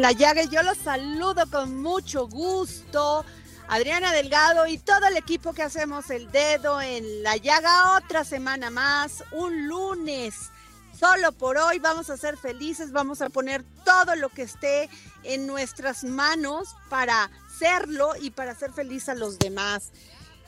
La llaga. Yo los saludo con mucho gusto. Adriana Delgado y todo el equipo que hacemos el dedo en la llaga. Otra semana más, un lunes. Solo por hoy vamos a ser felices, vamos a poner todo lo que esté en nuestras manos para serlo y para hacer feliz a los demás.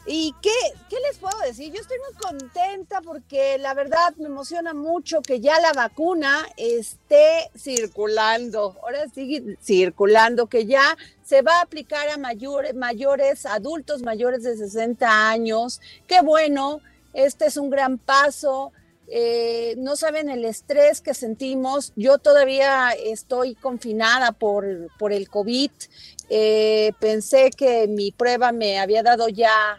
¿Y qué, qué les puedo decir? Yo estoy muy contenta porque la verdad me emociona mucho que ya la vacuna esté circulando, ahora sigue circulando, que ya se va a aplicar a mayores, mayores, adultos mayores de 60 años. Qué bueno, este es un gran paso. Eh, no saben el estrés que sentimos. Yo todavía estoy confinada por, por el COVID. Eh, pensé que mi prueba me había dado ya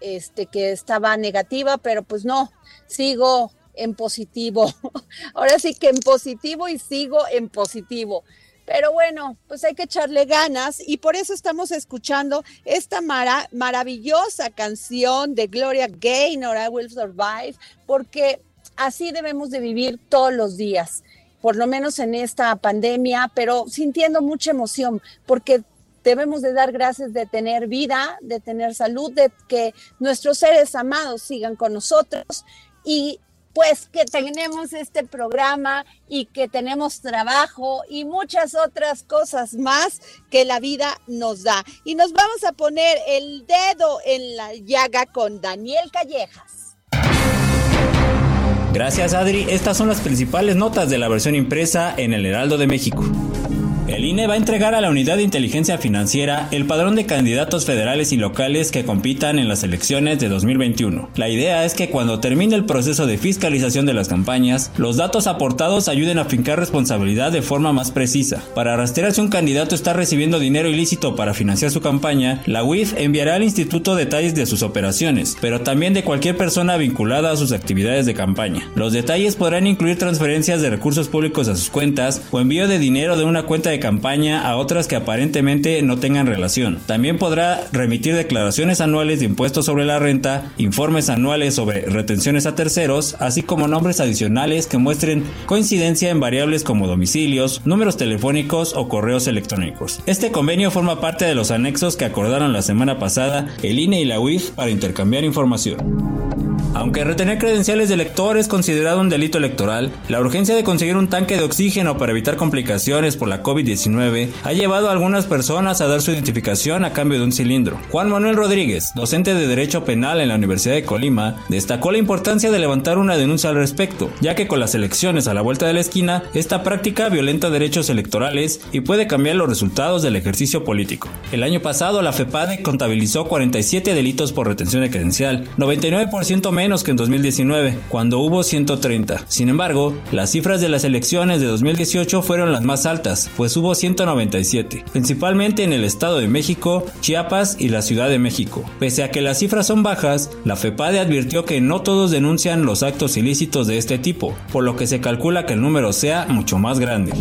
este, que estaba negativa, pero pues no, sigo en positivo. Ahora sí que en positivo y sigo en positivo. Pero bueno, pues hay que echarle ganas y por eso estamos escuchando esta mara- maravillosa canción de Gloria Gaynor, I Will Survive, porque así debemos de vivir todos los días, por lo menos en esta pandemia, pero sintiendo mucha emoción, porque debemos de dar gracias de tener vida, de tener salud, de que nuestros seres amados sigan con nosotros y pues que tenemos este programa y que tenemos trabajo y muchas otras cosas más que la vida nos da. Y nos vamos a poner el dedo en la llaga con Daniel Callejas. Gracias Adri, estas son las principales notas de la versión impresa en el Heraldo de México. El INE va a entregar a la Unidad de Inteligencia Financiera el padrón de candidatos federales y locales que compitan en las elecciones de 2021. La idea es que cuando termine el proceso de fiscalización de las campañas, los datos aportados ayuden a fincar responsabilidad de forma más precisa. Para rastrear si un candidato está recibiendo dinero ilícito para financiar su campaña, la UIF enviará al instituto detalles de sus operaciones, pero también de cualquier persona vinculada a sus actividades de campaña. Los detalles podrán incluir transferencias de recursos públicos a sus cuentas o envío de dinero de una cuenta de campaña a otras que aparentemente no tengan relación. También podrá remitir declaraciones anuales de impuestos sobre la renta, informes anuales sobre retenciones a terceros, así como nombres adicionales que muestren coincidencia en variables como domicilios, números telefónicos o correos electrónicos. Este convenio forma parte de los anexos que acordaron la semana pasada el INE y la UIF para intercambiar información. Aunque retener credenciales de elector es considerado un delito electoral, la urgencia de conseguir un tanque de oxígeno para evitar complicaciones por la COVID-19 COVID-19 ha llevado a algunas personas a dar su identificación a cambio de un cilindro. Juan Manuel Rodríguez, docente de Derecho Penal en la Universidad de Colima, destacó la importancia de levantar una denuncia al respecto, ya que con las elecciones a la vuelta de la esquina, esta práctica violenta derechos electorales y puede cambiar los resultados del ejercicio político. El año pasado, la FEPADE contabilizó 47 delitos por retención de credencial, 99% menos que en 2019, cuando hubo 130. Sin embargo, las cifras de las elecciones de 2018 fueron las más altas, pues hubo 197, principalmente en el Estado de México, Chiapas y la Ciudad de México. Pese a que las cifras son bajas, la FEPADE advirtió que no todos denuncian los actos ilícitos de este tipo, por lo que se calcula que el número sea mucho más grande.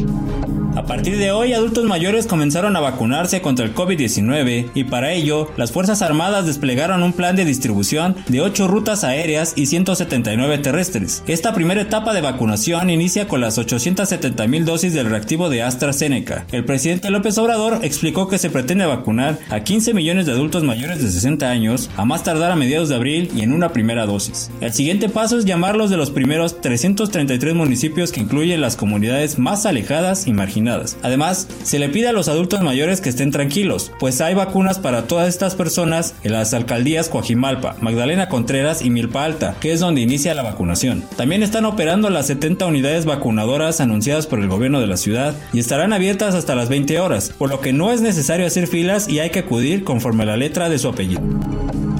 A partir de hoy, adultos mayores comenzaron a vacunarse contra el COVID-19 y para ello, las Fuerzas Armadas desplegaron un plan de distribución de 8 rutas aéreas y 179 terrestres. Esta primera etapa de vacunación inicia con las 870 mil dosis del reactivo de AstraZeneca. El presidente López Obrador explicó que se pretende vacunar a 15 millones de adultos mayores de 60 años a más tardar a mediados de abril y en una primera dosis. El siguiente paso es llamarlos de los primeros 333 municipios que incluyen las comunidades más alejadas y marginadas Además, se le pide a los adultos mayores que estén tranquilos, pues hay vacunas para todas estas personas en las alcaldías Coajimalpa, Magdalena Contreras y Milpa Alta, que es donde inicia la vacunación. También están operando las 70 unidades vacunadoras anunciadas por el gobierno de la ciudad y estarán abiertas hasta las 20 horas, por lo que no es necesario hacer filas y hay que acudir conforme a la letra de su apellido.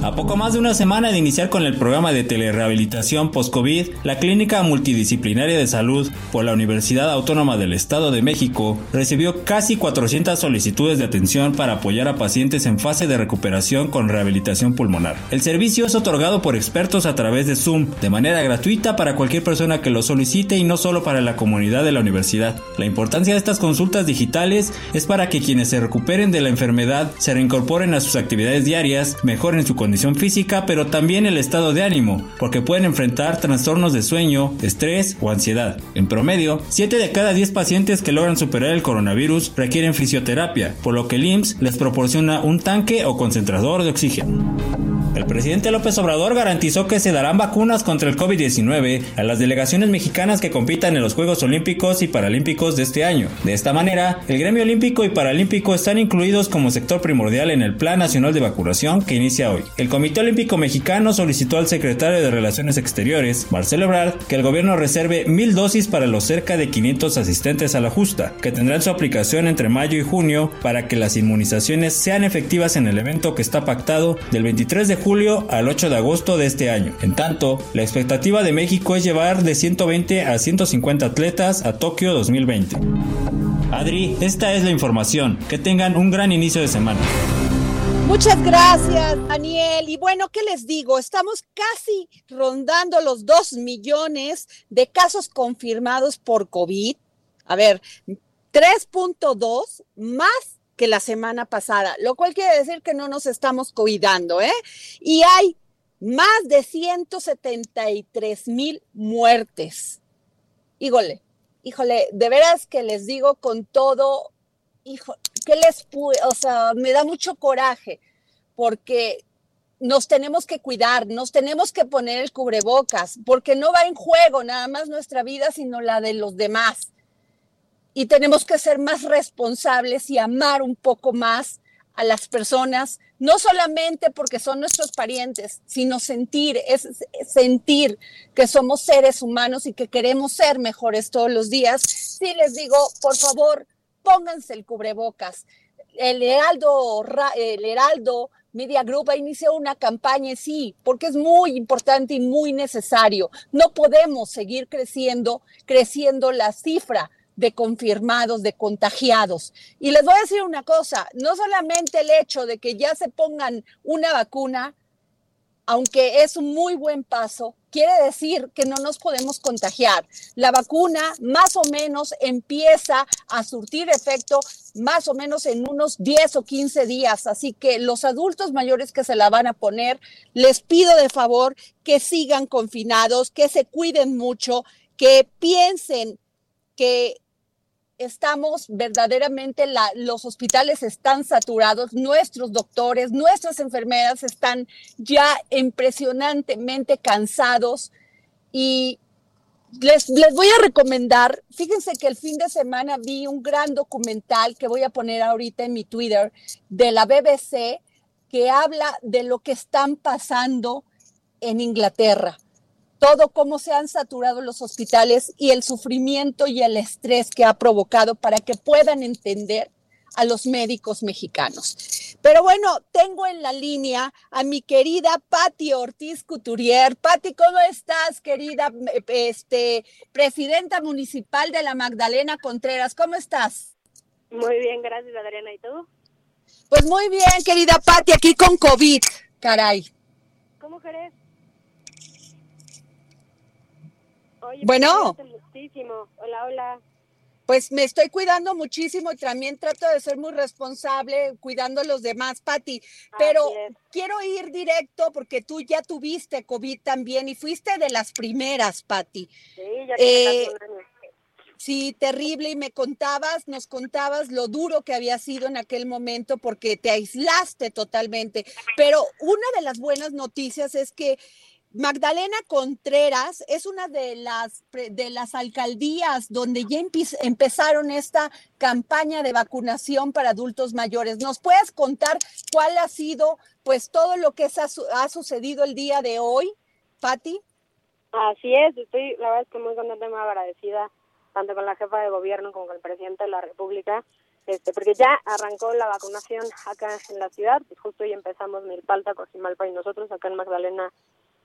A poco más de una semana de iniciar con el programa de telerehabilitación post-COVID, la Clínica Multidisciplinaria de Salud por la Universidad Autónoma del Estado de México recibió casi 400 solicitudes de atención para apoyar a pacientes en fase de recuperación con rehabilitación pulmonar. El servicio es otorgado por expertos a través de Zoom, de manera gratuita para cualquier persona que lo solicite y no solo para la comunidad de la universidad. La importancia de estas consultas digitales es para que quienes se recuperen de la enfermedad se reincorporen a sus actividades diarias, mejoren su condición física, pero también el estado de ánimo, porque pueden enfrentar trastornos de sueño, estrés o ansiedad. En promedio, 7 de cada 10 pacientes que logran superar el coronavirus requieren fisioterapia, por lo que el IMSS les proporciona un tanque o concentrador de oxígeno. El presidente López Obrador garantizó que se darán vacunas contra el COVID-19 a las delegaciones mexicanas que compitan en los Juegos Olímpicos y Paralímpicos de este año. De esta manera, el gremio olímpico y paralímpico están incluidos como sector primordial en el Plan Nacional de Vacunación que inicia hoy. El Comité Olímpico Mexicano solicitó al secretario de Relaciones Exteriores, Marcelo Ebrard, que el gobierno reserve mil dosis para los cerca de 500 asistentes a la justa, que tendrán su aplicación entre mayo y junio para que las inmunizaciones sean efectivas en el evento que está pactado del 23 de junio julio al 8 de agosto de este año. En tanto, la expectativa de México es llevar de 120 a 150 atletas a Tokio 2020. Adri, esta es la información. Que tengan un gran inicio de semana. Muchas gracias, Daniel. Y bueno, ¿qué les digo? Estamos casi rondando los 2 millones de casos confirmados por COVID. A ver, 3.2 más que la semana pasada, lo cual quiere decir que no nos estamos cuidando, ¿eh? Y hay más de 173 mil muertes. Híjole, híjole, de veras que les digo con todo, hijo, que les o sea, me da mucho coraje porque nos tenemos que cuidar, nos tenemos que poner el cubrebocas, porque no va en juego nada más nuestra vida, sino la de los demás y tenemos que ser más responsables y amar un poco más a las personas, no solamente porque son nuestros parientes, sino sentir, es sentir que somos seres humanos y que queremos ser mejores todos los días. Sí les digo, por favor, pónganse el cubrebocas. El Heraldo, el Media Group ha iniciado una campaña, sí, porque es muy importante y muy necesario. No podemos seguir creciendo, creciendo la cifra de confirmados, de contagiados. Y les voy a decir una cosa, no solamente el hecho de que ya se pongan una vacuna, aunque es un muy buen paso, quiere decir que no nos podemos contagiar. La vacuna más o menos empieza a surtir efecto más o menos en unos 10 o 15 días. Así que los adultos mayores que se la van a poner, les pido de favor que sigan confinados, que se cuiden mucho, que piensen que estamos verdaderamente, los hospitales están saturados, nuestros doctores, nuestras enfermeras están ya impresionantemente cansados y les, les voy a recomendar, fíjense que el fin de semana vi un gran documental que voy a poner ahorita en mi Twitter de la BBC que habla de lo que están pasando en Inglaterra. Todo cómo se han saturado los hospitales y el sufrimiento y el estrés que ha provocado para que puedan entender a los médicos mexicanos. Pero bueno, tengo en la línea a mi querida Patti Ortiz Couturier. Patti, ¿cómo estás, querida este, presidenta municipal de la Magdalena Contreras? ¿Cómo estás? Muy bien, gracias, Adriana. ¿Y tú? Pues muy bien, querida Patti, aquí con COVID, caray. ¿Cómo querés? Oye, bueno. Muchísimo. Hola, hola pues me estoy cuidando muchísimo y también trato de ser muy responsable cuidando a los demás, Patti. Pero quiero ir directo porque tú ya tuviste COVID también y fuiste de las primeras, Patti. Sí, ya eh, Sí, terrible. Y me contabas, nos contabas lo duro que había sido en aquel momento porque te aislaste totalmente. Pero una de las buenas noticias es que Magdalena Contreras es una de las, de las alcaldías donde ya empezaron esta campaña de vacunación para adultos mayores. ¿Nos puedes contar cuál ha sido pues todo lo que ha, sucedido el día de hoy, Patti? Así es, estoy la verdad es que muy contenta y muy agradecida tanto con la jefa de gobierno como con el presidente de la República, este, porque ya arrancó la vacunación acá en la ciudad, pues justo hoy empezamos Milpalta, Cosimalpa y nosotros acá en Magdalena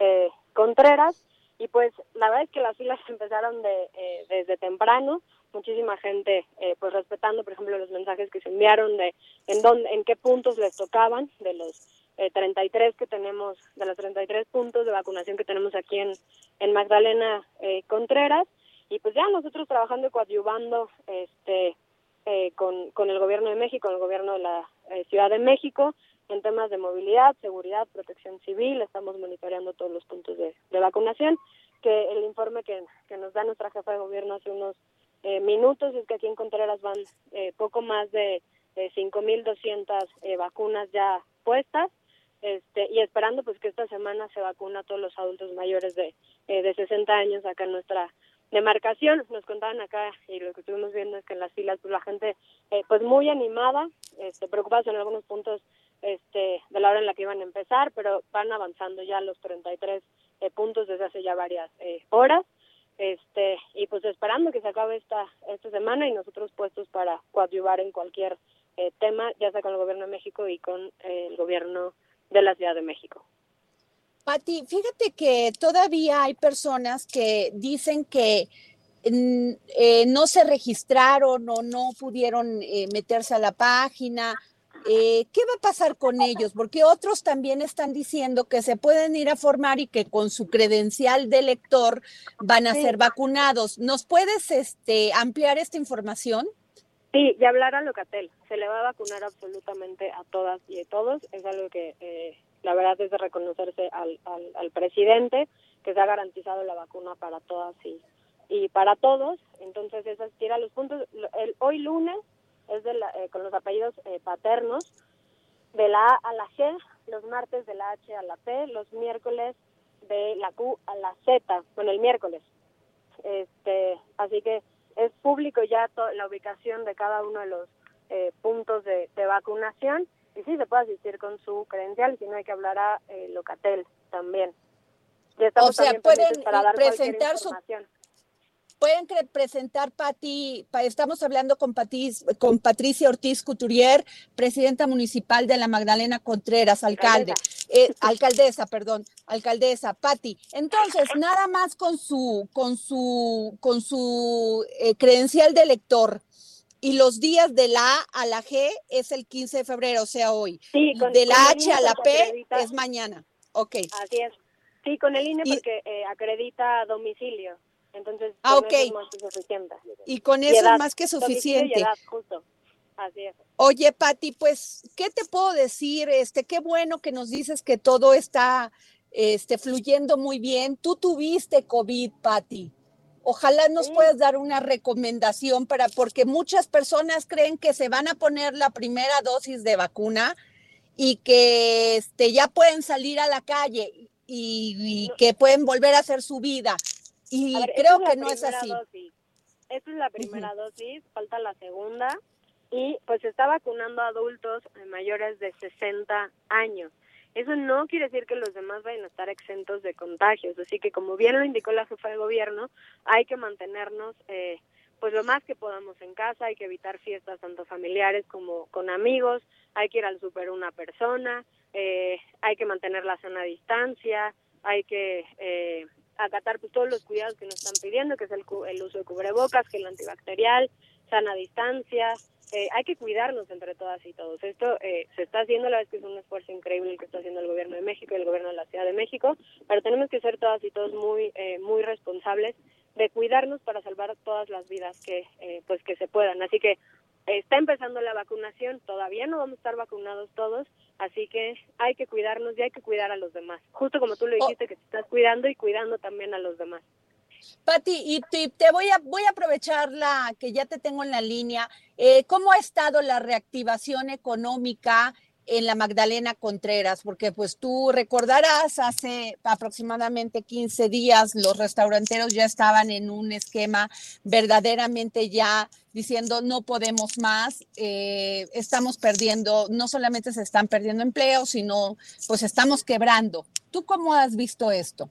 eh, Contreras y pues la verdad es que las filas empezaron de, eh, desde temprano, muchísima gente eh, pues respetando por ejemplo los mensajes que se enviaron de en dónde, en qué puntos les tocaban de los 33 que tenemos, de los 33 puntos de vacunación que tenemos aquí en, en Magdalena Contreras. Y pues ya nosotros trabajando y coadyuvando este con, con el gobierno de México, el gobierno de la Ciudad de México, en temas de movilidad, seguridad, protección civil, estamos monitoreando todos los puntos de, vacunación, que el informe que, nos da nuestra jefa de gobierno hace unos eh, minutos es que aquí en Contreras van eh, poco más de eh, 5.200 eh, vacunas ya puestas, este, y esperando pues que esta semana se vacuna a todos los adultos mayores de, de 60 años acá en nuestra demarcación. Nos contaban acá y lo que estuvimos viendo es que en las filas pues la gente pues muy animada, este, preocupada en algunos puntos este, de la hora en la que iban a empezar, pero van avanzando ya los 33 eh, puntos desde hace ya varias eh, horas. Este, y pues esperando que se acabe esta, esta semana y nosotros puestos para coadyuvar en cualquier eh, tema, ya sea con el gobierno de México y con el gobierno de la Ciudad de México. Pati, fíjate que todavía hay personas que dicen que mm, no se registraron o no pudieron meterse a la página eh, ¿qué va a pasar con ellos? Porque otros también están diciendo que se pueden ir a formar y que con su credencial de lector van a ser vacunados. ¿Nos puedes este, ampliar esta información? Sí, y hablar a Locatel. Se le va a vacunar absolutamente a todas y a todos. Es algo que eh, la verdad es de reconocerse al, al, presidente, que se ha garantizado la vacuna para todas y, y para todos. Entonces, esas tira los puntos. El, hoy lunes es de eh, con los apellidos eh, paternos, de la A a la G, los martes de la H a la P, los miércoles de la Q a la Z, bueno, el miércoles. Este, así que es público ya la ubicación de cada uno de los eh, puntos de, vacunación y sí se puede asistir con su credencial, si no hay que hablar a Locatel también. o sea, pueden presentar su pueden presentar, Pati, estamos hablando con, con Patricia Ortiz Couturier, presidenta municipal de la Magdalena Contreras, alcalde, eh, alcaldesa, perdón, alcaldesa, Pati. Entonces, nada más con su, con su, con su eh, credencial de elector. Y los días de la A a la G es el 15 de febrero, o sea, hoy. Sí, de la H a la P es mañana. Ok. Así es. Sí, con el INE porque eh, acredita domicilio. Entonces, ah, ok. suficiente. Y con eso es más que suficiente. Así es. Oye, Pati, pues, ¿qué te puedo decir? Este, qué bueno que nos dices que todo está este, fluyendo muy bien. Tú tuviste COVID, Pati. Ojalá nos puedas dar una recomendación para, porque muchas personas creen que se van a poner la primera dosis de vacuna y que este, ya pueden salir a la calle y, y que pueden volver a hacer su vida y ver, creo que no es así. dosis. Esta es la primera dosis, falta la segunda. Y pues se está vacunando a adultos mayores de 60 años. Eso no quiere decir que los demás vayan a estar exentos de contagios, así que como bien lo indicó la jefa de gobierno, hay que mantenernos eh, pues lo más que podamos en casa, hay que evitar fiestas tanto familiares como con amigos, hay que ir al super una persona, eh, hay que mantener la sana distancia, hay que eh, acatar pues, todos los cuidados que nos están pidiendo, que es el, el uso de cubrebocas, que el antibacterial, sana distancia, eh, hay que cuidarnos entre todas y todos. Esto eh, se está haciendo, la es que es un esfuerzo increíble el que está haciendo el gobierno de México y el gobierno de la Ciudad de México, pero tenemos que ser todas y todos muy, eh, muy responsables de cuidarnos para salvar todas las vidas que, eh, pues que se puedan. Así que está empezando la vacunación, todavía no vamos a estar vacunados todos, así que hay que cuidarnos y hay que cuidar a los demás. Justo como tú lo dijiste, que te estás cuidando y cuidando también a los demás. Pati, y te, te voy a voy a aprovechar la que ya te tengo en la línea. Eh, ¿Cómo ha estado la reactivación económica en la Magdalena Contreras? Porque pues tú recordarás, hace aproximadamente 15 días los restauranteros ya estaban en un esquema verdaderamente ya diciendo no podemos más, eh, estamos perdiendo, no solamente se están perdiendo empleos, sino pues estamos quebrando. ¿Tú cómo has visto esto?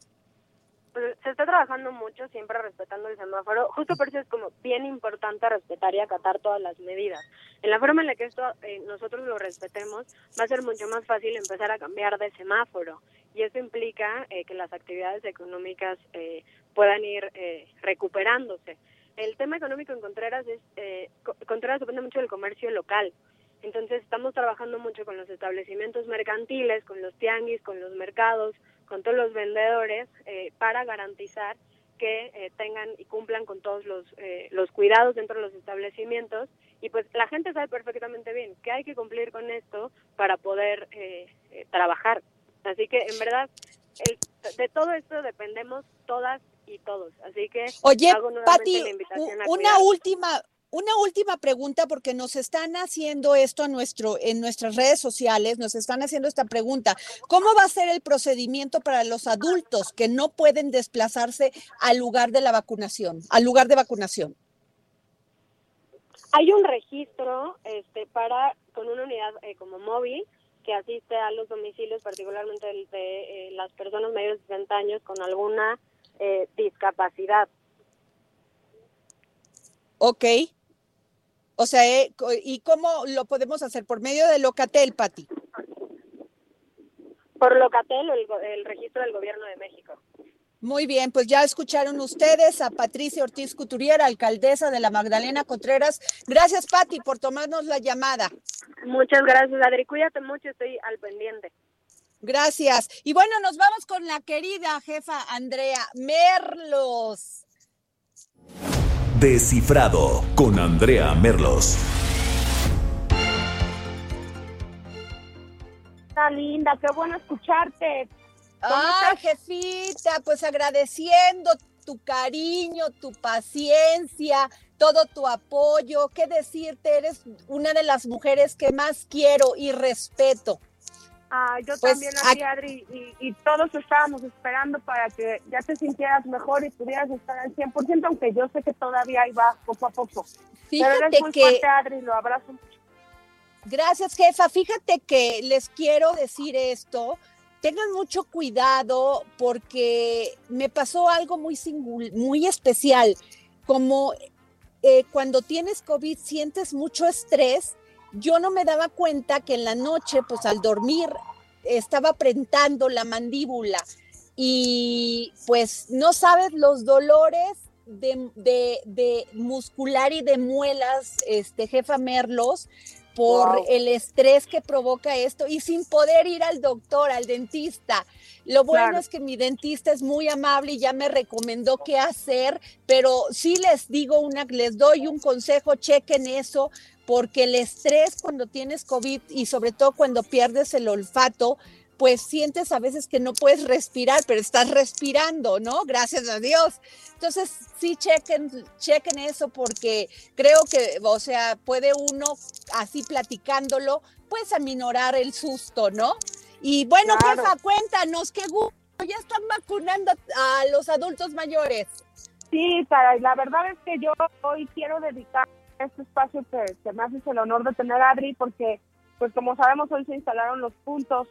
Se está trabajando mucho, siempre respetando el semáforo. Justo por eso es como bien importante respetar y acatar todas las medidas. En la forma en la que esto eh, nosotros lo respetemos, va a ser mucho más fácil empezar a cambiar de semáforo. Y eso implica eh, que las actividades económicas eh, puedan ir eh, recuperándose. El tema económico en Contreras es, eh, Co- Contreras depende mucho del comercio local. Entonces estamos trabajando mucho con los establecimientos mercantiles, con los tianguis, con los mercados, con todos los vendedores eh, para garantizar que eh, tengan y cumplan con todos los, eh, los cuidados dentro de los establecimientos. Y pues la gente sabe perfectamente bien que hay que cumplir con esto para poder eh, eh, trabajar. Así que en verdad el- de todo esto dependemos todas y todos. Así que Oye, hago nuevamente Pati, la invitación a u- una última, una última pregunta, porque nos están haciendo esto a nuestro, en nuestras redes sociales, nos están haciendo esta pregunta. ¿Cómo va a ser el procedimiento para los adultos que no pueden desplazarse al lugar de la vacunación, al lugar de vacunación? Hay un registro este, para con una unidad eh, como móvil que asiste a los domicilios, particularmente de, de, eh, las personas mayores de 60 años con alguna eh, discapacidad. Ok. O sea, eh, ¿y cómo lo podemos hacer? Por medio de Locatel, Pati. Por Locatel o el, go- el registro del Gobierno de México. Muy bien, pues ya escucharon ustedes a Patricia Ortiz Couturier, alcaldesa de la Magdalena Contreras. Gracias, Pati, por tomarnos la llamada. Muchas gracias, Adri. Cuídate mucho, estoy al pendiente. Gracias. Y bueno, nos vamos con la querida jefa Andrea Merlos. Descifrado con Andrea Merlos. Está linda, qué bueno escucharte. ¿Cómo Ah, estás? jefita, pues agradeciendo tu cariño, tu paciencia, todo tu apoyo. ¿Qué decirte? Eres una de las mujeres que más quiero y respeto. Ah, yo Pues, también a ti, ac- Adri, y, y todos estábamos esperando para que ya te sintieras mejor y pudieras estar al 100%, aunque yo sé que todavía ahí va poco a poco. Pero Fíjate eres muy que fuerte, Adri, lo abrazo. Gracias, jefa. Fíjate que les quiero decir esto. Tengan mucho cuidado porque me pasó algo muy singul- muy especial. Como eh, cuando tienes COVID sientes mucho estrés, yo no me daba cuenta que en la noche, pues al dormir, estaba apretando la mandíbula. Y pues no sabes los dolores de, de- de muscular y de muelas, este jefa Merlos, por Wow. el estrés que provoca esto y sin poder ir al doctor, al dentista. Lo bueno Claro. es que mi dentista es muy amable y ya me recomendó qué hacer, pero sí les digo una, les doy un consejo, chequen eso, porque el estrés cuando tienes COVID y sobre todo cuando pierdes el olfato, pues sientes a veces que no puedes respirar, pero estás respirando, ¿no? Gracias a Dios. Entonces, sí, chequen, chequen eso porque creo que, o sea, puede uno, así platicándolo, pues aminorar el susto, ¿no? Y bueno, Claro. jefa, cuéntanos, qué gusto, ya están vacunando a los adultos mayores. Sí, caray, la verdad es que yo hoy quiero dedicar este espacio que, que me haces el honor de tener, Adri, porque, pues como sabemos, hoy se instalaron los puntos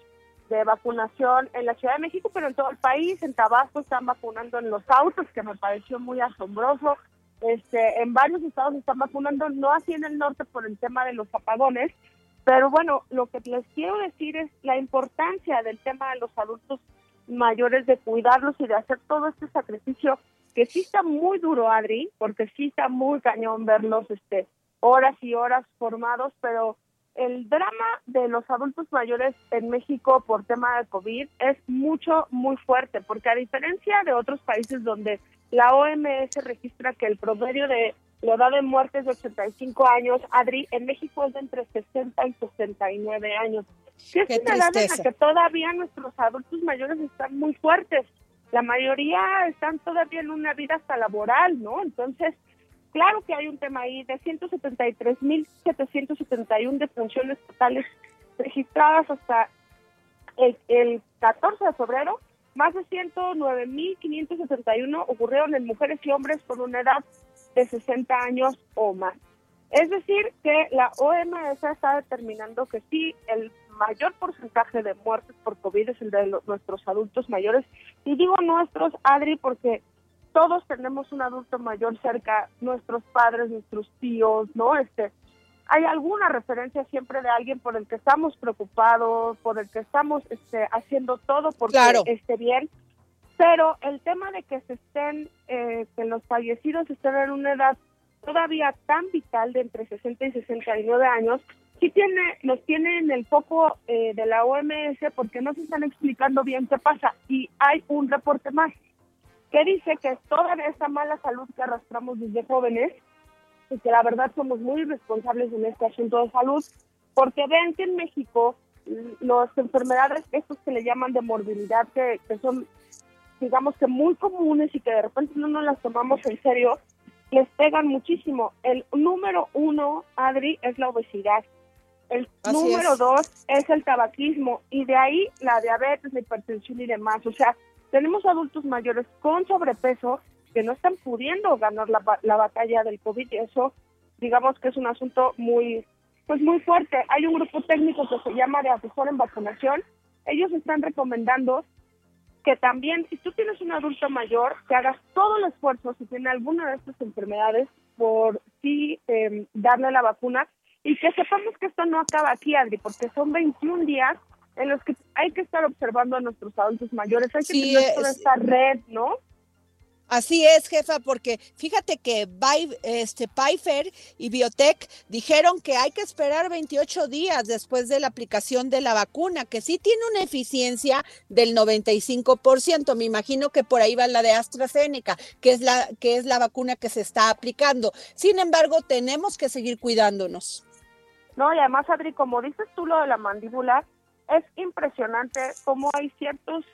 de vacunación en la Ciudad de México, pero en todo el país. En Tabasco están vacunando en los autos, que me pareció muy asombroso. Este, en varios estados están vacunando, no así en el norte por el tema de los apagones. Pero bueno, lo que les quiero decir es la importancia del tema de los adultos mayores, de cuidarlos y de hacer todo este sacrificio que sí está muy duro, Adri, porque sí está muy cañón verlos este, horas y horas formados, pero el drama de los adultos mayores en México por tema de COVID es mucho, muy fuerte, porque a diferencia de otros países donde la OMS registra que el promedio de la edad de muerte es de 85 años, Adri, en México es de entre 60 y 69 años. Que es Qué una edad en la que todavía nuestros adultos mayores están muy fuertes. La mayoría están todavía en una vida hasta laboral, ¿no? Entonces, claro que hay un tema ahí de 173.771 defunciones totales registradas hasta el, el 14 de febrero. Más de 109.571 ocurrieron en mujeres y hombres con una edad de 60 años o más. Es decir, que la OMS está determinando que sí, el mayor porcentaje de muertes por COVID es el de lo- nuestros adultos mayores. Y digo nuestros, Adri, porque todos tenemos un adulto mayor cerca, nuestros padres, nuestros tíos, ¿no? Este, hay alguna referencia siempre de alguien por el que estamos preocupados, por el que estamos este, haciendo todo porque Claro. esté bien. Pero el tema de que se estén, eh, que los fallecidos estén en una edad todavía tan vital de entre 60 y 69 años, sí tiene, nos tiene en el foco eh, de la OMS porque no se están explicando bien qué pasa. Y hay un reporte más que dice que toda esa mala salud que arrastramos desde jóvenes, y que la verdad somos muy responsables en este asunto de salud, porque ven que en México l- las enfermedades, estos que le llaman de morbilidad, que, que son, digamos que muy comunes y que de repente no nos las tomamos en serio, les pegan muchísimo. El número uno, Adri, es la obesidad. El Así número es. dos es el tabaquismo y de ahí la diabetes, la hipertensión y demás. O sea, tenemos adultos mayores con sobrepeso que no están pudiendo ganar la, la batalla del COVID y eso, digamos que es un asunto muy, pues muy fuerte. Hay un grupo técnico que se llama de asesor en vacunación. Ellos están recomendando que también, si tú tienes un adulto mayor, que hagas todo el esfuerzo, si tiene alguna de estas enfermedades, por sí eh, darle la vacuna y que sepamos que esto no acaba aquí, Adri, porque son 21 días en los que hay que estar observando a nuestros adultos mayores, hay que tener toda es- esta red, ¿no? Así es, jefa, porque fíjate que Bi- este, Pfizer y Biotech dijeron que hay que esperar 28 días después de la aplicación de la vacuna, que sí tiene una eficiencia del 95%. Me imagino que por ahí va la de AstraZeneca, que es la, que es la vacuna que se está aplicando. Sin embargo, tenemos que seguir cuidándonos. No, y además, Adri, como dices tú lo de la mandíbula, es impresionante cómo hay ciertos,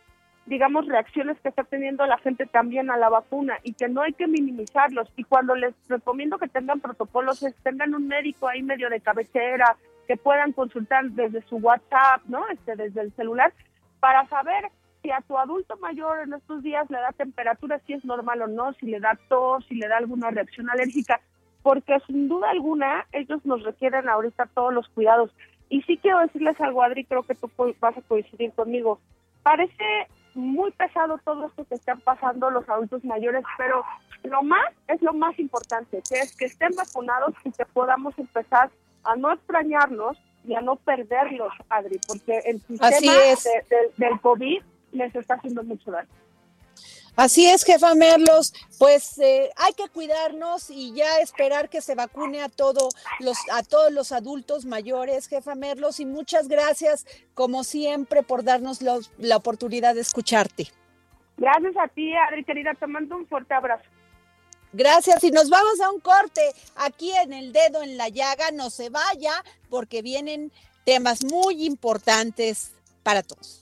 digamos, reacciones que está teniendo la gente también a la vacuna y que no hay que minimizarlos. Y cuando les recomiendo que tengan protocolos, es tengan un médico ahí medio de cabecera, que puedan consultar desde su WhatsApp, ¿no? Este, desde el celular, para saber si a tu adulto mayor en estos días le da temperatura, si es normal o no, si le da tos, si le da alguna reacción alérgica, porque sin duda alguna ellos nos requieren ahorita todos los cuidados. Y sí quiero decirles algo, Adri, creo que tú vas a coincidir conmigo. Parece muy pesado todo esto que están pasando los adultos mayores, pero lo más es lo más importante, que es que estén vacunados y que podamos empezar a no extrañarlos y a no perderlos, Adri, porque el sistema de- de- del COVID les está haciendo mucho daño. Así es, jefa Merlos, pues eh, hay que cuidarnos y ya esperar que se vacune a todo los a todos los adultos mayores, jefa Merlos, y muchas gracias como siempre por darnos los- la oportunidad de escucharte. Gracias a ti, Adri, querida, te mando un fuerte abrazo. Gracias y nos vamos a un corte aquí en el dedo en la llaga, no se vaya porque vienen temas muy importantes para todos.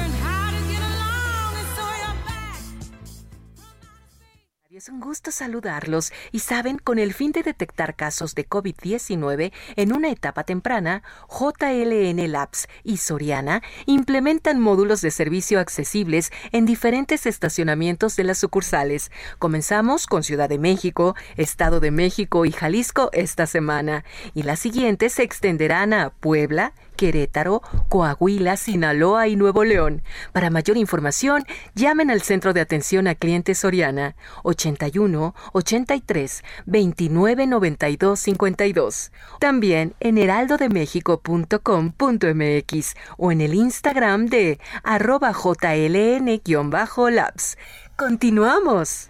Es un gusto saludarlos y saben, con el fin de detectar casos de COVID-19 en una etapa temprana, JLN Labs y Soriana implementan módulos de servicio accesibles en diferentes estacionamientos de las sucursales. Comenzamos con Ciudad de México, Estado de México y Jalisco esta semana y las siguientes se extenderán a Puebla, Querétaro, Coahuila, Sinaloa y Nuevo León. Para mayor información, llamen al Centro de Atención a Clientes Soriana 81 83 29 92 52. También en heraldodemexico.com.mx o en el Instagram de arroba jln-labs. Continuamos.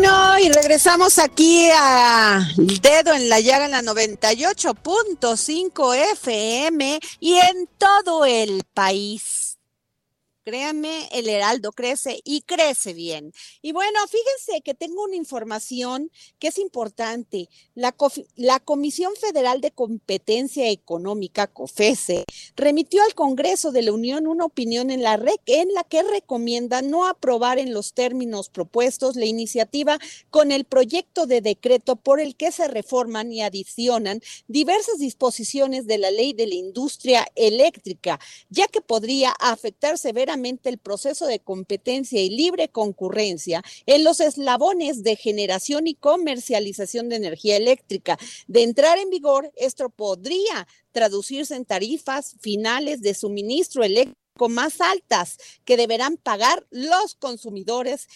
No, y regresamos aquí a Dedo en la Llaga en la 98.5 FM y en todo el país. Créanme, el Heraldo crece y crece bien. Y bueno, fíjense que tengo una información que es importante. La, la Comisión Federal de Competencia Económica, COFESE, remitió al Congreso de la Unión una opinión en la, REC, en la que recomienda no aprobar en los términos propuestos la iniciativa con el proyecto de decreto por el que se reforman y adicionan diversas disposiciones de la ley de la industria eléctrica, ya que podría afectar severamente el proceso de competencia y libre concurrencia en los eslabones de generación y comercialización de energía eléctrica. De entrar en vigor, esto podría traducirse en tarifas finales de suministro eléctrico más altas que deberán pagar los consumidores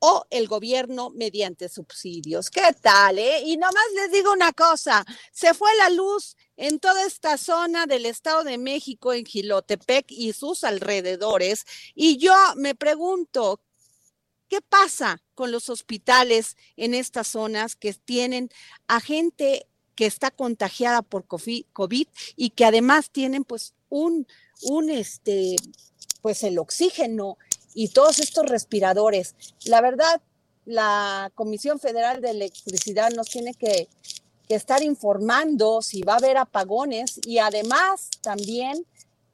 o el gobierno mediante subsidios. ¿Qué tal? Eh? Y nomás les digo una cosa, se fue la luz en toda esta zona del Estado de México, en Gilotepec y sus alrededores, y yo me pregunto, ¿qué pasa con los hospitales en estas zonas que tienen a gente que está contagiada por COVID y que además tienen pues un, un este, pues el oxígeno y todos estos respiradores. La verdad, la Comisión Federal de Electricidad nos tiene que, estar informando si va a haber apagones y además también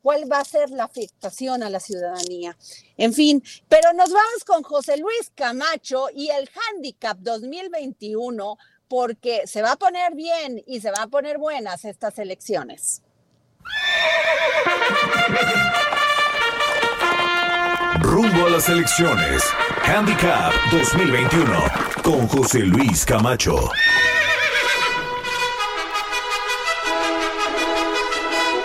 cuál va a ser la afectación a la ciudadanía. En fin, pero nos vamos con José Luis Camacho y el Handicap 2021 porque se va a poner bien y se van a poner buenas estas elecciones. Rumbo a las elecciones. Handicap 2021 con José Luis Camacho.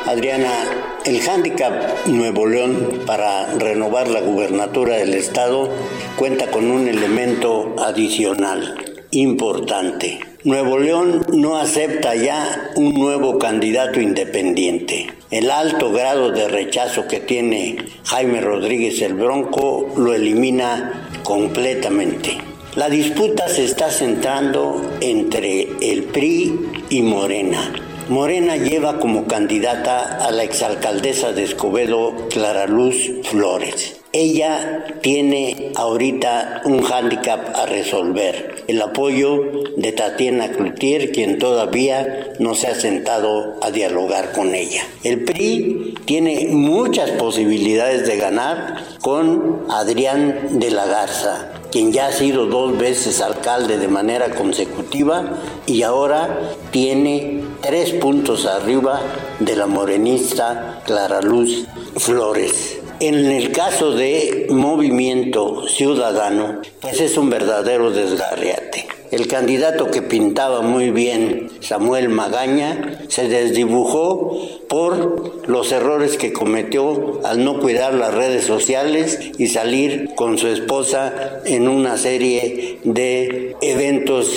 Adriana, el handicap Nuevo León para renovar la gubernatura del estado cuenta con un elemento adicional importante. Nuevo León no acepta ya un nuevo candidato independiente. El alto grado de rechazo que tiene Jaime Rodríguez el Bronco lo elimina completamente. La disputa se está centrando entre el PRI y Morena. Morena lleva como candidata a la exalcaldesa de Escobedo, Clara Luz Flores. Ella tiene ahorita un hándicap a resolver, el apoyo de Tatiana Cloutier, quien todavía no se ha sentado a dialogar con ella. El PRI tiene muchas posibilidades de ganar con Adrián de la Garza, quien ya ha sido dos veces alcalde de manera consecutiva y ahora tiene tres puntos arriba de la morenista Clara Luz Flores. En el caso de Movimiento Ciudadano, pues es un verdadero desgarriate. El candidato que pintaba muy bien, Samuel Magaña, se desdibujó por los errores que cometió al no cuidar las redes sociales y salir con su esposa en una serie de eventos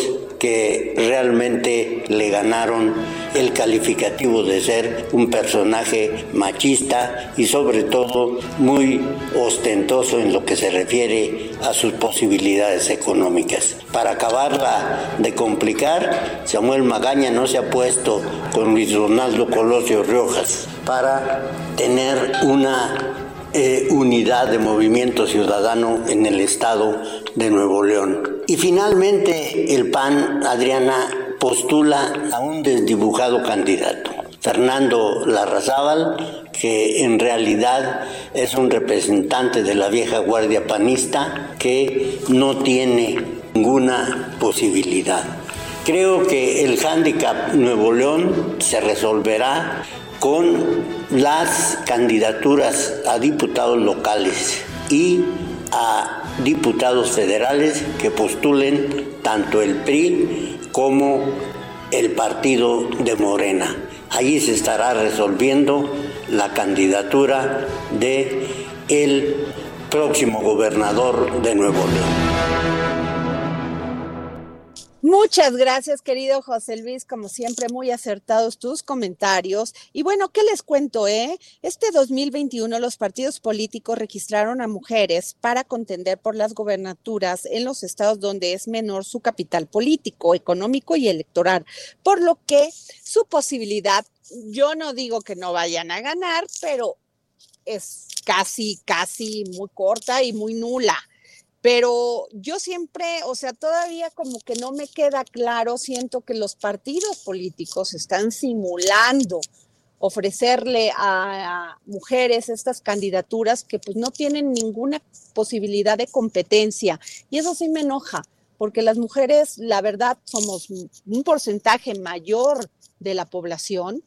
que realmente le ganaron el calificativo de ser un personaje machista y sobre todo muy ostentoso en lo que se refiere a sus posibilidades económicas. Para acabarla de complicar, Samuel Magaña no se ha puesto con Luis Ronaldo Colosio Riojas para tener una eh, unidad de movimiento ciudadano en el estado de Nuevo León. Y finalmente el PAN, Adriana, postula a un desdibujado candidato, Fernando Larrazábal, que en realidad es un representante de la vieja guardia panista que no tiene ninguna posibilidad. Creo que el hándicap Nuevo León se resolverá con las candidaturas a diputados locales y a diputados federales que postulen tanto el PRI como el partido de Morena. Allí se estará resolviendo la candidatura de el próximo gobernador de Nuevo León. Muchas gracias, querido José Luis, como siempre, muy acertados tus comentarios. Y bueno, ¿qué les cuento, eh? Este 2021 los partidos políticos registraron a mujeres para contender por las gobernaturas en los estados donde es menor su capital político, económico y electoral, por lo que su posibilidad, yo no digo que no vayan a ganar, pero es casi, casi muy corta y muy nula pero yo siempre, o sea, todavía como que no me queda claro, siento que los partidos políticos están simulando ofrecerle a, mujeres estas candidaturas que pues no tienen ninguna posibilidad de competencia. Y eso sí me enoja, porque las mujeres, la verdad, somos un porcentaje mayor de la población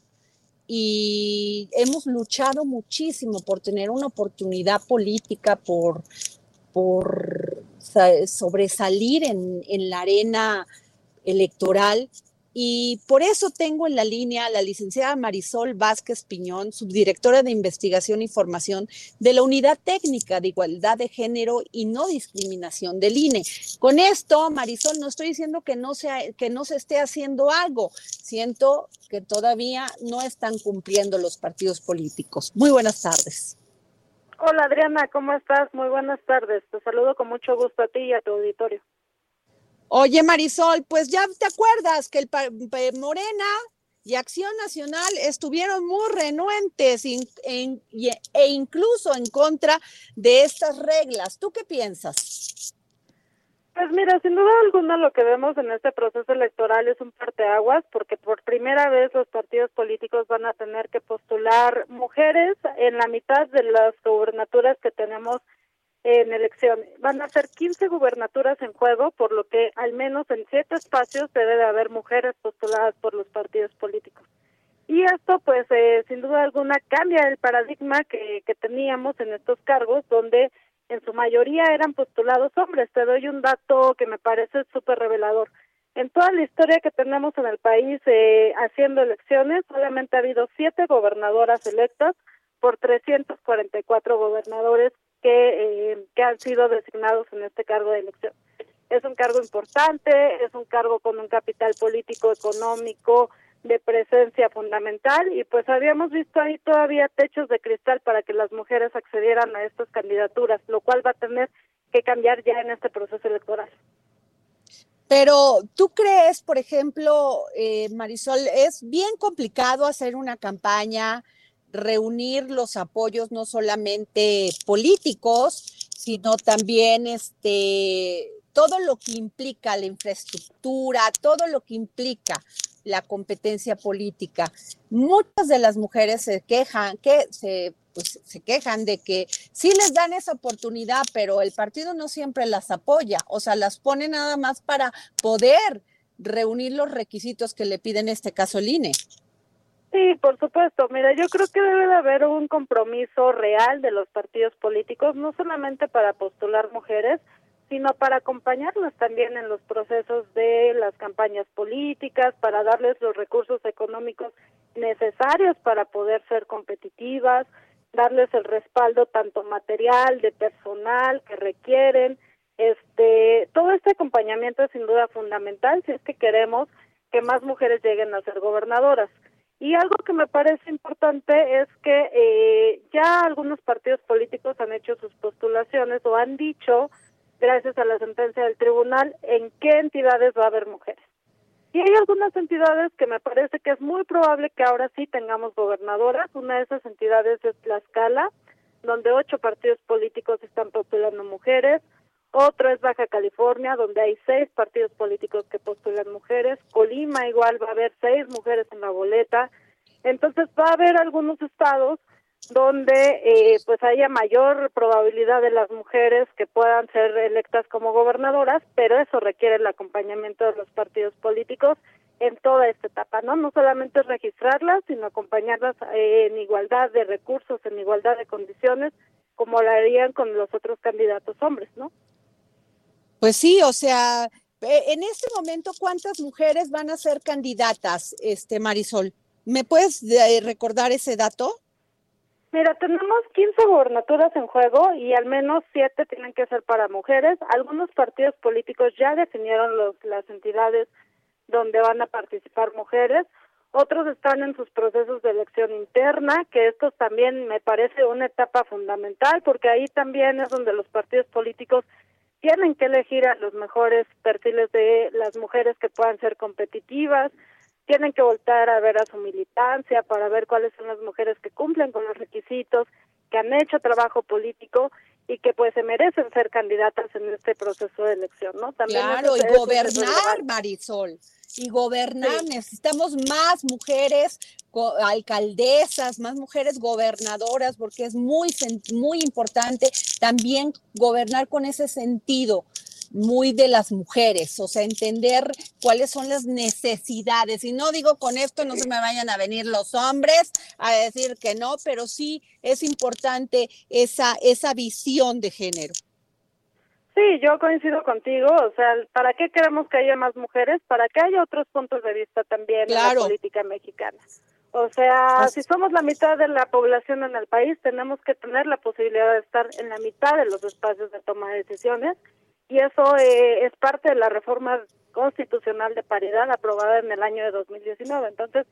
y hemos luchado muchísimo por tener una oportunidad política, por por sobresalir en, en la arena electoral y por eso tengo en la línea a la licenciada Marisol Vázquez Piñón, subdirectora de investigación y formación de la Unidad Técnica de Igualdad de Género y No Discriminación del INE. Con esto, Marisol, no estoy diciendo que no, sea, que no se esté haciendo algo, siento que todavía no están cumpliendo los partidos políticos. Muy buenas tardes. Hola Adriana, ¿cómo estás? Muy buenas tardes. Te saludo con mucho gusto a ti y a tu auditorio. Oye Marisol, pues ya te acuerdas que el Morena y Acción Nacional estuvieron muy renuentes e incluso en contra de estas reglas. ¿Tú qué piensas? Pues mira, sin duda alguna lo que vemos en este proceso electoral es un parteaguas porque por primera vez los partidos políticos van a tener que postular mujeres en la mitad de las gubernaturas que tenemos en elección. Van a ser 15 gubernaturas en juego, por lo que al menos en siete espacios debe de haber mujeres postuladas por los partidos políticos. Y esto, pues, eh, sin duda alguna, cambia el paradigma que, que teníamos en estos cargos, donde en su mayoría eran postulados hombres. Te doy un dato que me parece súper revelador. En toda la historia que tenemos en el país eh, haciendo elecciones, solamente ha habido siete gobernadoras electas por 344 gobernadores que, eh, que han sido designados en este cargo de elección. Es un cargo importante, es un cargo con un capital político, económico, de presencia fundamental y pues habíamos visto ahí todavía techos de cristal para que las mujeres accedieran a estas candidaturas, lo cual va a tener que cambiar ya en este proceso electoral. Pero tú crees, por ejemplo, eh, Marisol, es bien complicado hacer una campaña reunir los apoyos no solamente políticos, sino también este todo lo que implica la infraestructura, todo lo que implica la competencia política. Muchas de las mujeres se quejan, que se, pues, se quejan de que sí les dan esa oportunidad, pero el partido no siempre las apoya, o sea, las pone nada más para poder reunir los requisitos que le piden en este caso el INE. Sí, por supuesto. Mira, yo creo que debe de haber un compromiso real de los partidos políticos, no solamente para postular mujeres, sino para acompañarlas también en los procesos de las campañas políticas, para darles los recursos económicos necesarios para poder ser competitivas, darles el respaldo tanto material, de personal que requieren. Este, todo este acompañamiento es sin duda fundamental si es que queremos que más mujeres lleguen a ser gobernadoras. Y algo que me parece importante es que eh, ya algunos partidos políticos han hecho sus postulaciones o han dicho, gracias a la sentencia del tribunal, en qué entidades va a haber mujeres. Y hay algunas entidades que me parece que es muy probable que ahora sí tengamos gobernadoras. Una de esas entidades es Tlaxcala, donde ocho partidos políticos están postulando mujeres. Otro es Baja California, donde hay seis partidos políticos que postulan mujeres. Colima igual va a haber seis mujeres en la boleta. Entonces va a haber algunos estados donde eh, pues haya mayor probabilidad de las mujeres que puedan ser electas como gobernadoras, pero eso requiere el acompañamiento de los partidos políticos en toda esta etapa, ¿no? No solamente registrarlas, sino acompañarlas eh, en igualdad de recursos, en igualdad de condiciones, como lo harían con los otros candidatos hombres, ¿no? Pues sí, o sea, eh, en este momento, ¿cuántas mujeres van a ser candidatas, este Marisol? ¿Me puedes eh, recordar ese dato? Mira, tenemos 15 gobernaturas en juego y al menos 7 tienen que ser para mujeres. Algunos partidos políticos ya definieron los, las entidades donde van a participar mujeres. Otros están en sus procesos de elección interna, que esto también me parece una etapa fundamental, porque ahí también es donde los partidos políticos tienen que elegir a los mejores perfiles de las mujeres que puedan ser competitivas, tienen que voltar a ver a su militancia para ver cuáles son las mujeres que cumplen con los requisitos, que han hecho trabajo político y que pues se merecen ser candidatas en este proceso de elección, ¿no? También claro, y gobernar, Marisol, y gobernar, necesitamos más mujeres alcaldesas, más mujeres gobernadoras, porque es muy, muy importante también gobernar con ese sentido muy de las mujeres, o sea, entender cuáles son las necesidades. Y no digo con esto, no se me vayan a venir los hombres a decir que no, pero sí es importante esa, esa visión de género. Sí, yo coincido contigo, o sea, ¿para qué queremos que haya más mujeres? Para que haya otros puntos de vista también en la política mexicana. O sea, si somos la mitad de la población en el país, tenemos que tener la posibilidad de estar en la mitad de los espacios de toma de decisiones y eso eh, es parte de la reforma constitucional de paridad aprobada en el año de 2019. Entonces,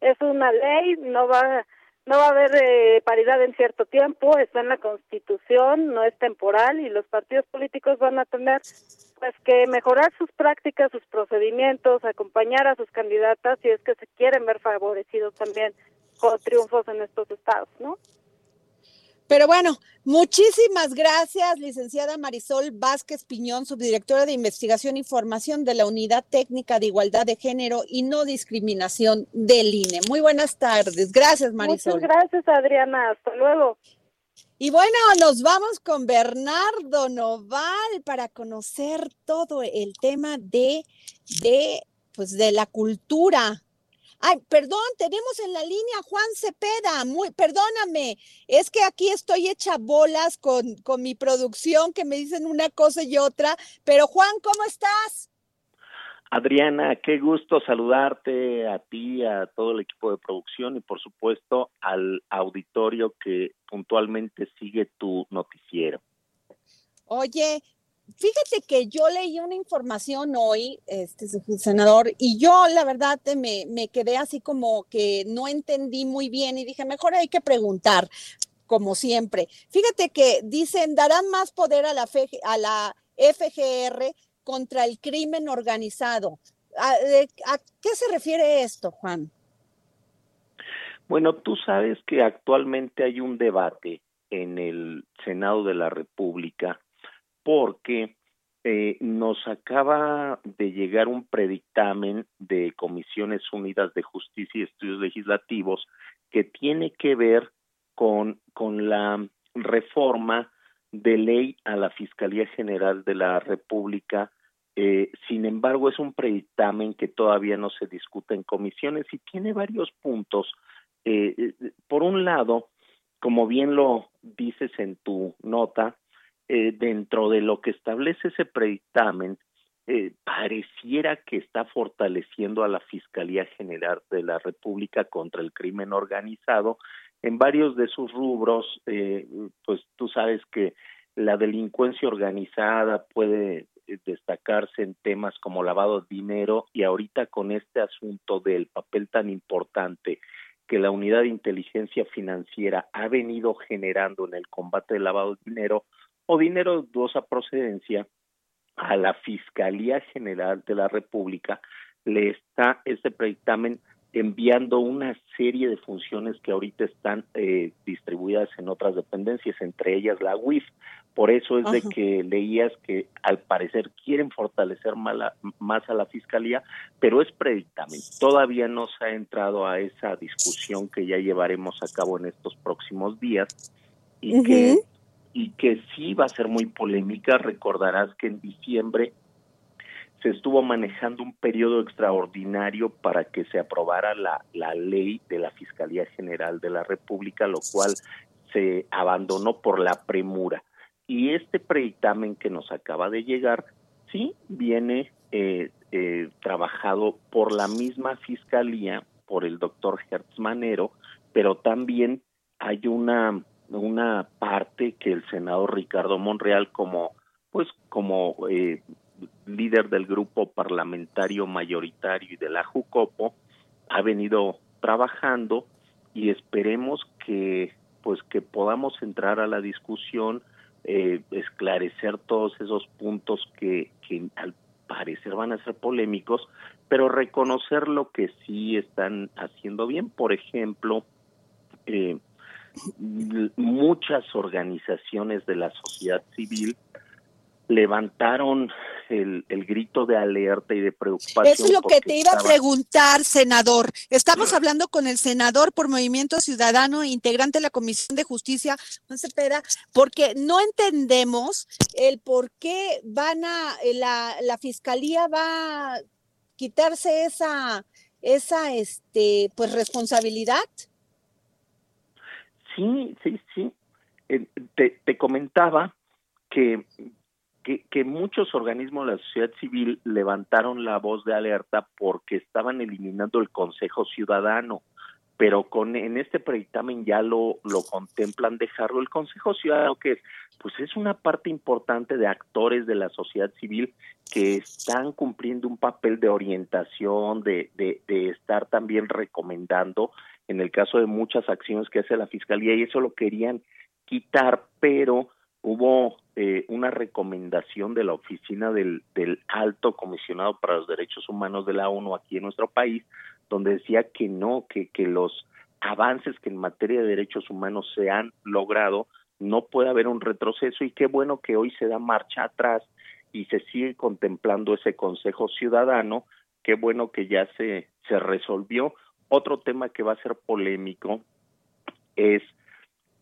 es una ley, no va no va a haber eh, paridad en cierto tiempo, está en la Constitución, no es temporal y los partidos políticos van a tener pues que mejorar sus prácticas, sus procedimientos, acompañar a sus candidatas si es que se quieren ver favorecidos también con triunfos en estos estados, ¿no? Pero bueno, muchísimas gracias, licenciada Marisol Vázquez Piñón, subdirectora de Investigación y Formación de la Unidad Técnica de Igualdad de Género y No Discriminación del INE. Muy buenas tardes. Gracias, Marisol. Muchas gracias, Adriana. Hasta luego. Y bueno, nos vamos con Bernardo Noval para conocer todo el tema de, de, pues de la cultura Ay, perdón, tenemos en la línea Juan Cepeda. Muy, perdóname, es que aquí estoy hecha bolas con, con mi producción que me dicen una cosa y otra. Pero Juan, ¿cómo estás? Adriana, qué gusto saludarte a ti, a todo el equipo de producción y por supuesto al auditorio que puntualmente sigue tu noticiero. Oye, Fíjate que yo leí una información hoy, este senador, y yo la verdad me, me quedé así como que no entendí muy bien y dije, mejor hay que preguntar, como siempre. Fíjate que dicen, darán más poder a la, a la FGR contra el crimen organizado. ¿A, ¿A, qué se refiere esto, Juan? Bueno, tú sabes que actualmente hay un debate en el Senado de la República porque eh, nos acaba de llegar un predictamen de Comisiones Unidas de Justicia y Estudios Legislativos que tiene que ver con, con la reforma de ley a la Fiscalía General de la República. Eh, sin embargo, es un predictamen que todavía no se discute en comisiones y tiene varios puntos. Eh, eh por un lado, como bien lo dices en tu nota, eh, dentro de lo que establece ese predictamen, eh, pareciera que está fortaleciendo a la Fiscalía General de la República contra el crimen organizado. En varios de sus rubros, eh, pues tú sabes que la delincuencia organizada puede destacarse en temas como lavado de dinero y ahorita con este asunto del papel tan importante que la unidad de inteligencia financiera ha venido generando en el combate del lavado de dinero o dinero de dudosa procedencia a la Fiscalía General de la República le está este predictamen enviando una serie de funciones que ahorita están eh, distribuidas en otras dependencias, entre ellas la UIF. Por eso es de que leías que al parecer quieren fortalecer más a la fiscalía, pero es predictamen. Todavía no se ha entrado a esa discusión que ya llevaremos a cabo en estos próximos días y que y que sí va a ser muy polémica. Recordarás que en diciembre se estuvo manejando un periodo extraordinario para que se aprobara la, la ley de la Fiscalía General de la República, lo cual se abandonó por la premura. Y este predictamen que nos acaba de llegar, sí, viene eh, eh, trabajado por la misma Fiscalía, por el doctor Hertz Manero, pero también hay una una parte que el senador Ricardo Monreal como pues como eh, líder del grupo parlamentario mayoritario y de la Jucopo ha venido trabajando y esperemos que pues que podamos entrar a la discusión eh, esclarecer todos esos puntos que, que al parecer van a ser polémicos pero reconocer lo que sí están haciendo bien. Por ejemplo eh, muchas organizaciones de la sociedad civil levantaron el, grito de alerta y de preocupación. Eso es lo que te iba a preguntar, senador. Estamos hablando con el senador por Movimiento Ciudadano, integrante de la Comisión de Justicia, Juan Cepeda, porque no entendemos el por qué van a, la, la fiscalía va a quitarse esa, esa, este, pues responsabilidad. Sí, sí, sí. Eh, te, te comentaba que, que, muchos organismos de la sociedad civil levantaron la voz de alerta porque estaban eliminando el Consejo Ciudadano, pero con en este predictamen ya lo, lo contemplan dejarlo. El Consejo Ciudadano, que es, pues es una parte importante de actores de la sociedad civil que están cumpliendo un papel de orientación, de, de, de estar también recomendando en el caso de muchas acciones que hace la Fiscalía y eso lo querían quitar, pero hubo eh, una recomendación de la Oficina del, del Alto Comisionado para los Derechos Humanos de la ONU aquí en nuestro país, donde decía que no, que, que los avances que en materia de derechos humanos se han logrado, no puede haber un retroceso y qué bueno que hoy se da marcha atrás y se sigue contemplando ese Consejo Ciudadano, qué bueno que ya se, se resolvió. Otro tema que va a ser polémico es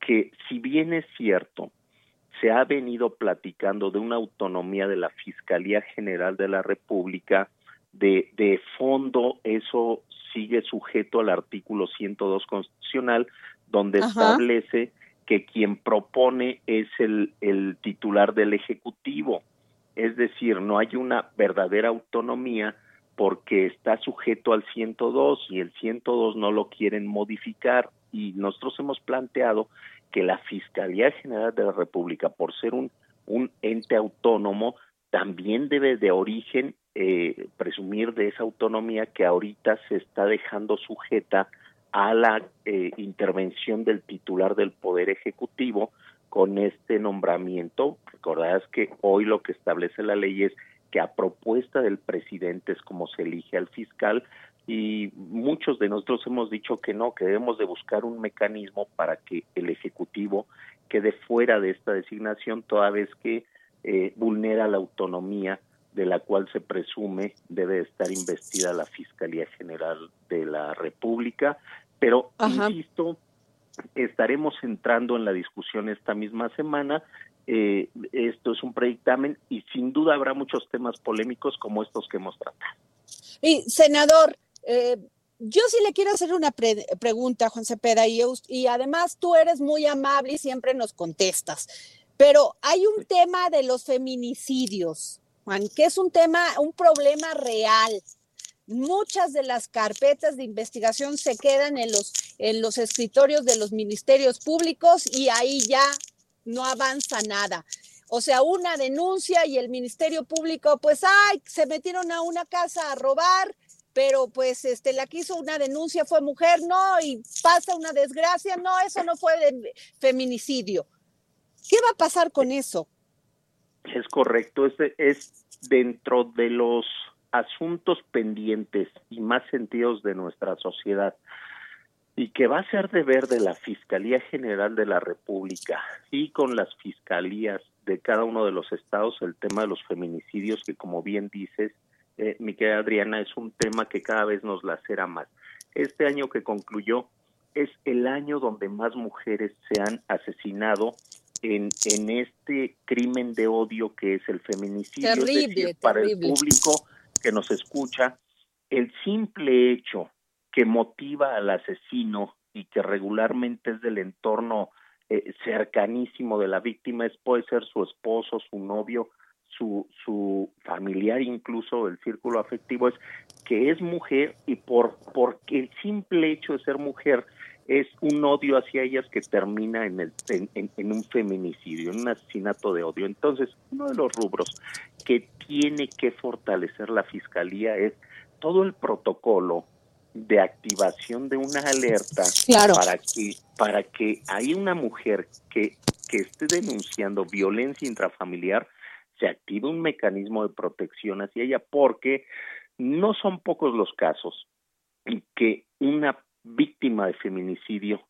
que si bien es cierto, se ha venido platicando de una autonomía de la Fiscalía General de la República, de, de fondo eso sigue sujeto al artículo 102 constitucional, donde establece que quien propone es el, el titular del Ejecutivo. Es decir, no hay una verdadera autonomía porque está sujeto al 102 y el 102 no lo quieren modificar y nosotros hemos planteado que la Fiscalía General de la República, por ser un, ente autónomo, también debe de origen eh, presumir de esa autonomía que ahorita se está dejando sujeta a la eh, intervención del titular del Poder Ejecutivo con este nombramiento. Recordarás que hoy lo que establece la ley es que a propuesta del presidente es como se elige al fiscal, y muchos de nosotros hemos dicho que no, que debemos de buscar un mecanismo para que el Ejecutivo quede fuera de esta designación toda vez que eh, vulnera la autonomía de la cual se presume debe estar investida la Fiscalía General de la República, pero insisto, estaremos entrando en la discusión esta misma semana. Eh, esto es un predictamen y sin duda habrá muchos temas polémicos como estos que hemos tratado. Y senador, eh, yo sí le quiero hacer una pregunta, Juan Cepeda, y, y además tú eres muy amable y siempre nos contestas. Pero hay un tema de los feminicidios, Juan, que es un tema, un problema real. Muchas de las carpetas de investigación se quedan en los, en los escritorios de los ministerios públicos y ahí ya no avanza nada. O sea, una denuncia y el Ministerio Público, pues, ay, se metieron a una casa a robar, pero pues este la que hizo una denuncia fue mujer, no, y pasa una desgracia, no, eso no fue de feminicidio. ¿Qué va a pasar con eso? Es correcto, es, es dentro de los asuntos pendientes y más sentidos de nuestra sociedad y que va a ser deber de la Fiscalía General de la República y con las fiscalías de cada uno de los estados el tema de los feminicidios que como bien dices eh, mi querida Adriana, es un tema que cada vez nos lacera más. Este año que concluyó es el año donde más mujeres se han asesinado en, en este crimen de odio que es el feminicidio. Terrible, para el público que nos escucha, el simple hecho que motiva al asesino y que regularmente es del entorno eh, cercanísimo de la víctima, es, puede ser su esposo, su novio, su, su familiar, incluso el círculo afectivo, es que es mujer y por porque el simple hecho de ser mujer es un odio hacia ellas que termina en, el, en, un feminicidio, en un asesinato de odio. Entonces, uno de los rubros que tiene que fortalecer la Fiscalía es todo el protocolo de activación de una alerta para que para que hay una mujer que, que esté denunciando violencia intrafamiliar se active un mecanismo de protección hacia ella, porque no son pocos los casos en que una víctima de feminicidio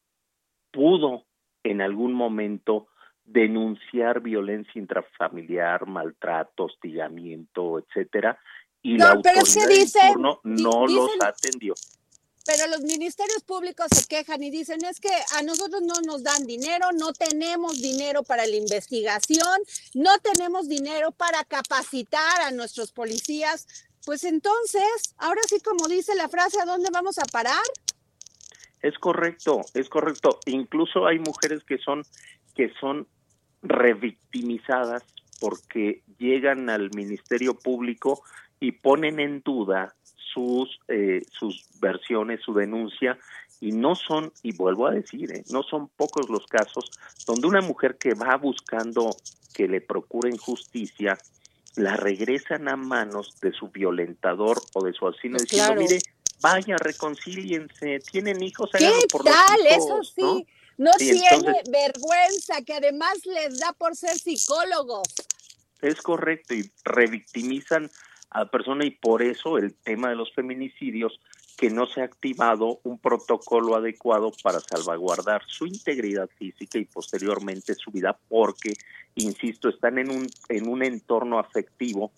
pudo en algún momento denunciar violencia intrafamiliar, maltrato, hostigamiento, etcétera, y la autoridad no los atendió pero los ministerios públicos se quejan y dicen, es que a nosotros no nos dan dinero, no tenemos dinero para la investigación, no tenemos dinero para capacitar a nuestros policías. Pues entonces, ahora sí como dice la frase, ¿a dónde vamos a parar? Es correcto, es correcto. Incluso hay mujeres que son que son revictimizadas porque llegan al Ministerio Público y ponen en duda sus, eh, sus versiones, su denuncia, y no son, y vuelvo a decir, eh, no son pocos los casos donde una mujer que va buscando que le procuren justicia, la regresan a manos de su violentador o de su asesino pues diciendo, mire, vaya, reconcíliense, tienen hijos, ¿Qué por tal? Eso sí, no, tiene vergüenza, que además les da por ser psicólogos. Es correcto, y revictimizan a la persona y por eso el tema de los feminicidios que no se ha activado un protocolo adecuado para salvaguardar su integridad física y posteriormente su vida porque insisto están en un en un entorno afectivo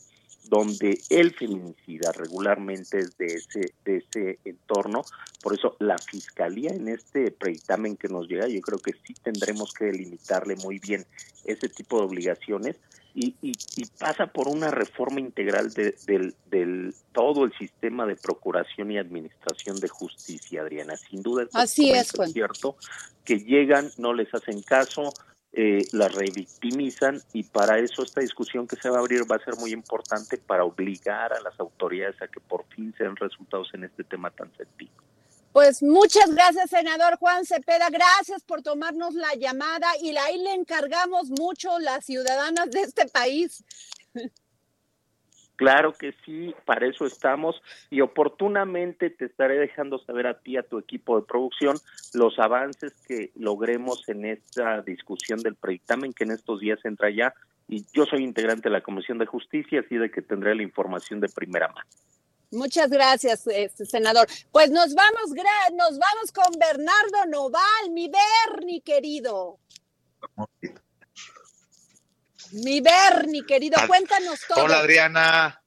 donde el feminicida regularmente es de ese de ese entorno. Por eso la fiscalía en este predictamen que nos llega yo creo que sí tendremos que delimitarle muy bien ese tipo de obligaciones. Y, y, pasa por una reforma integral de, del, del todo el sistema de procuración y administración de justicia, Adriana. Sin duda, Así es, cierto que llegan, no les hacen caso, eh, las revictimizan y para eso esta discusión que se va a abrir va a ser muy importante para obligar a las autoridades a que por fin sean resultados en este tema tan sentido. Pues muchas gracias, senador Juan Cepeda. Gracias por tomarnos la llamada y ahí le encargamos mucho las ciudadanas de este país. Claro que sí, para eso estamos y oportunamente te estaré dejando saber a ti, a tu equipo de producción, los avances que logremos en esta discusión del predictamen que en estos días entra ya y yo soy integrante de la Comisión de Justicia, así de que tendré la información de primera mano. Muchas gracias, este, senador. Pues nos vamos, nos vamos con Bernardo Noval, mi Bernie querido. Mi Bernie querido, cuéntanos todo. Hola Adriana,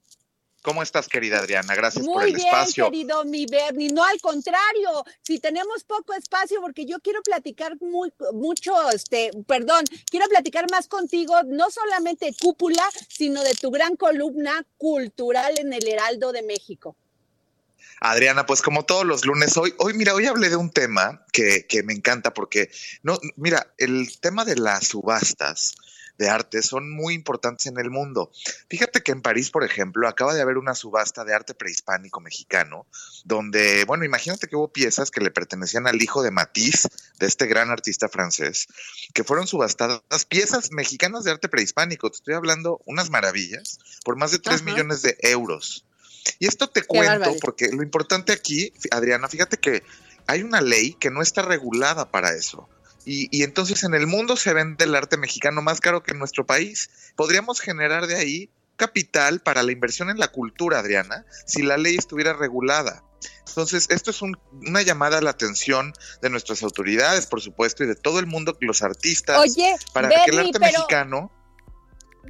¿Cómo estás, querida Adriana? Gracias por el bien, espacio. Muy bien, querido mi Bernie. No, al contrario, si tenemos poco espacio, porque yo quiero platicar muy, mucho, este, perdón, quiero platicar más contigo, no solamente cúpula, sino de tu gran columna cultural en el Heraldo de México. Adriana, pues como todos los lunes, hoy, hoy, mira, hoy hablé de un tema que, que me encanta porque, no, mira, el tema de las subastas de arte son muy importantes en el mundo. Fíjate que en París, por ejemplo, acaba de haber una subasta de arte prehispánico mexicano, donde, bueno, imagínate que hubo piezas que le pertenecían al hijo de Matisse, de este gran artista francés, que fueron subastadas, piezas mexicanas de arte prehispánico, te estoy hablando unas maravillas, por más de 3 millones de euros. Y esto te cuento porque lo importante aquí, Adriana, fíjate que hay una ley que no está regulada para eso. Y, entonces en el mundo se vende el arte mexicano más caro que en nuestro país. Podríamos generar de ahí capital para la inversión en la cultura, Adriana, si la ley estuviera regulada. Entonces, esto es una llamada a la atención de nuestras autoridades, por supuesto, y de todo el mundo, los artistas, para que el arte mexicano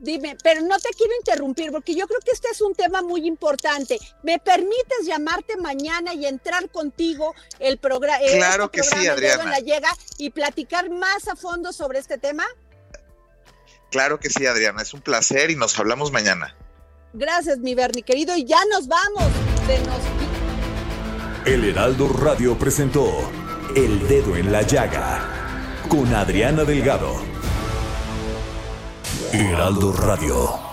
Dime, pero no te quiero interrumpir porque yo creo que este es un tema muy importante. ¿Me permites llamarte mañana y entrar contigo el, programa? claro este que sí, Adriana. la llega y platicar más a fondo sobre este tema? Claro que sí, Adriana. Es un placer y nos hablamos mañana. Gracias, mi Bernie querido. Y ya nos vamos. De nos... El Heraldo Radio presentó El Dedo en la Llaga con Adriana Delgado. Heraldo Radio.